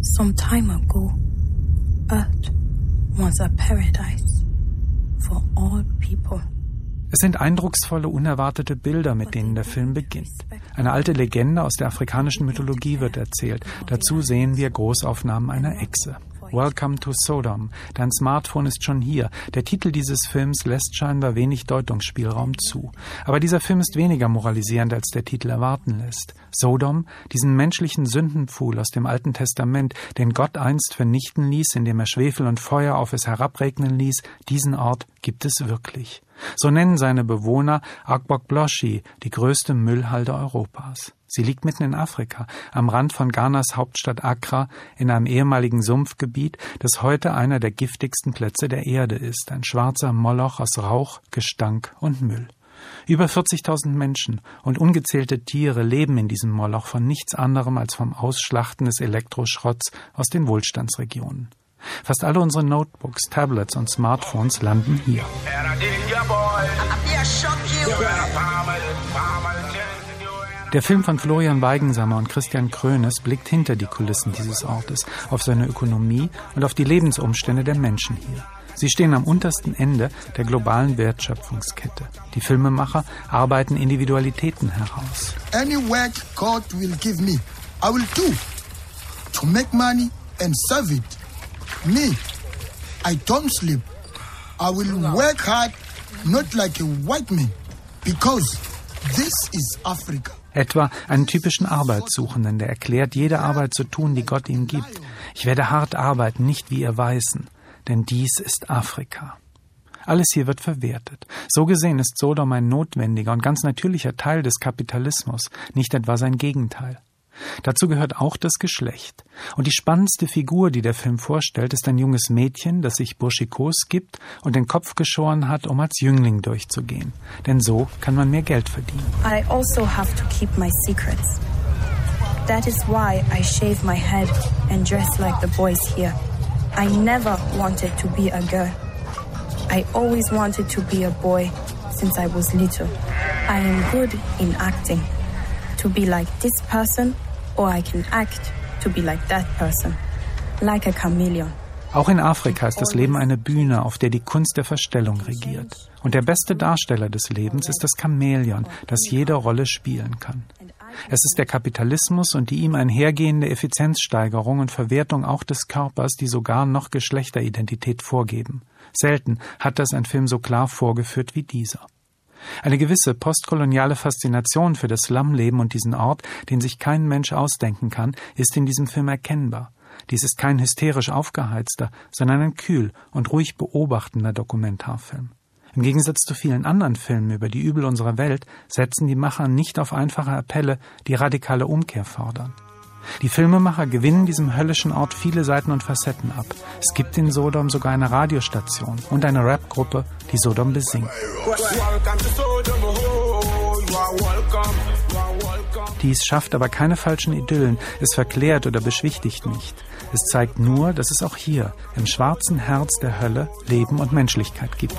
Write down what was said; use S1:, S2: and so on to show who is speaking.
S1: Some time ago, Earth was a paradise for all people.
S2: Es sind eindrucksvolle, unerwartete Bilder, mit denen der Film beginnt. Eine alte Legende aus der afrikanischen Mythologie wird erzählt. Dazu sehen wir Großaufnahmen einer Echse. Welcome to Sodom. Dein Smartphone ist schon hier. Der Titel dieses Films lässt scheinbar wenig Deutungsspielraum zu. Aber dieser Film ist weniger moralisierend, als der Titel erwarten lässt. Sodom, diesen menschlichen Sündenpfuhl aus dem Alten Testament, den Gott einst vernichten ließ, indem er Schwefel und Feuer auf es herabregnen ließ, diesen Ort gibt es wirklich. So nennen seine Bewohner Agbok-Bloshi, die größte Müllhalde Europas. Sie liegt mitten in Afrika, am Rand von Ghanas Hauptstadt Accra, in einem ehemaligen Sumpfgebiet, das heute einer der giftigsten Plätze der Erde ist, ein schwarzer Moloch aus Rauch, Gestank und Müll. Über 40.000 Menschen und ungezählte Tiere leben in diesem Moloch von nichts anderem als vom Ausschlachten des Elektroschrotts aus den Wohlstandsregionen. Fast alle unsere Notebooks, Tablets und Smartphones landen hier. Der Film von Florian Weigensammer und Christian Krönes blickt hinter die Kulissen dieses Ortes, auf seine Ökonomie und auf die Lebensumstände der Menschen hier. Sie stehen am untersten Ende der globalen Wertschöpfungskette. Die Filmemacher arbeiten Individualitäten heraus. Any work God will give me, I will do to make money and serve it. Me, I don't sleep. I will work hard, not like a white man, because this is Africa. Etwa einen typischen Arbeitssuchenden, der erklärt, jede Arbeit zu tun, die Gott ihm gibt. Ich werde hart arbeiten, nicht wie ihr Weißen, denn dies ist Afrika. Alles hier wird verwertet. So gesehen ist Sodom ein notwendiger und ganz natürlicher Teil des Kapitalismus, nicht etwa sein Gegenteil. Dazu gehört auch das Geschlecht. Und die spannendste Figur, die der Film vorstellt, ist ein junges Mädchen, das sich burschikos gibt und den Kopf geschoren hat, um als Jüngling durchzugehen. Denn so kann man mehr Geld verdienen. I also have to keep my secrets. That is why I shave my head and dress like the boys here. I never wanted to be a girl. I always wanted to be a boy since I was little. I am good in acting. To be like this person or I can act to be like that person, like a chameleon. Auch in Afrika ist das Leben eine Bühne, auf der die Kunst der Verstellung regiert. Und der beste Darsteller des Lebens ist das Chamäleon, das jede Rolle spielen kann. Es ist der Kapitalismus und die ihm einhergehende Effizienzsteigerung und Verwertung auch des Körpers, die sogar noch Geschlechteridentität vorgeben. Selten hat das ein Film so klar vorgeführt wie dieser. Eine gewisse postkoloniale Faszination für das Slumleben und diesen Ort, den sich kein Mensch ausdenken kann, ist in diesem Film erkennbar. Dies ist kein hysterisch aufgeheizter, sondern ein kühl und ruhig beobachtender Dokumentarfilm. Im Gegensatz zu vielen anderen Filmen über die Übel unserer Welt setzen die Macher nicht auf einfache Appelle, die radikale Umkehr fordern. Die Filmemacher gewinnen diesem höllischen Ort viele Seiten und Facetten ab. Es gibt in Sodom sogar eine Radiostation und eine Rapgruppe, die Sodom besingt. Dies schafft aber keine falschen Idyllen, es verklärt oder beschwichtigt nicht. Es zeigt nur, dass es auch hier, im schwarzen Herz der Hölle, Leben und Menschlichkeit gibt.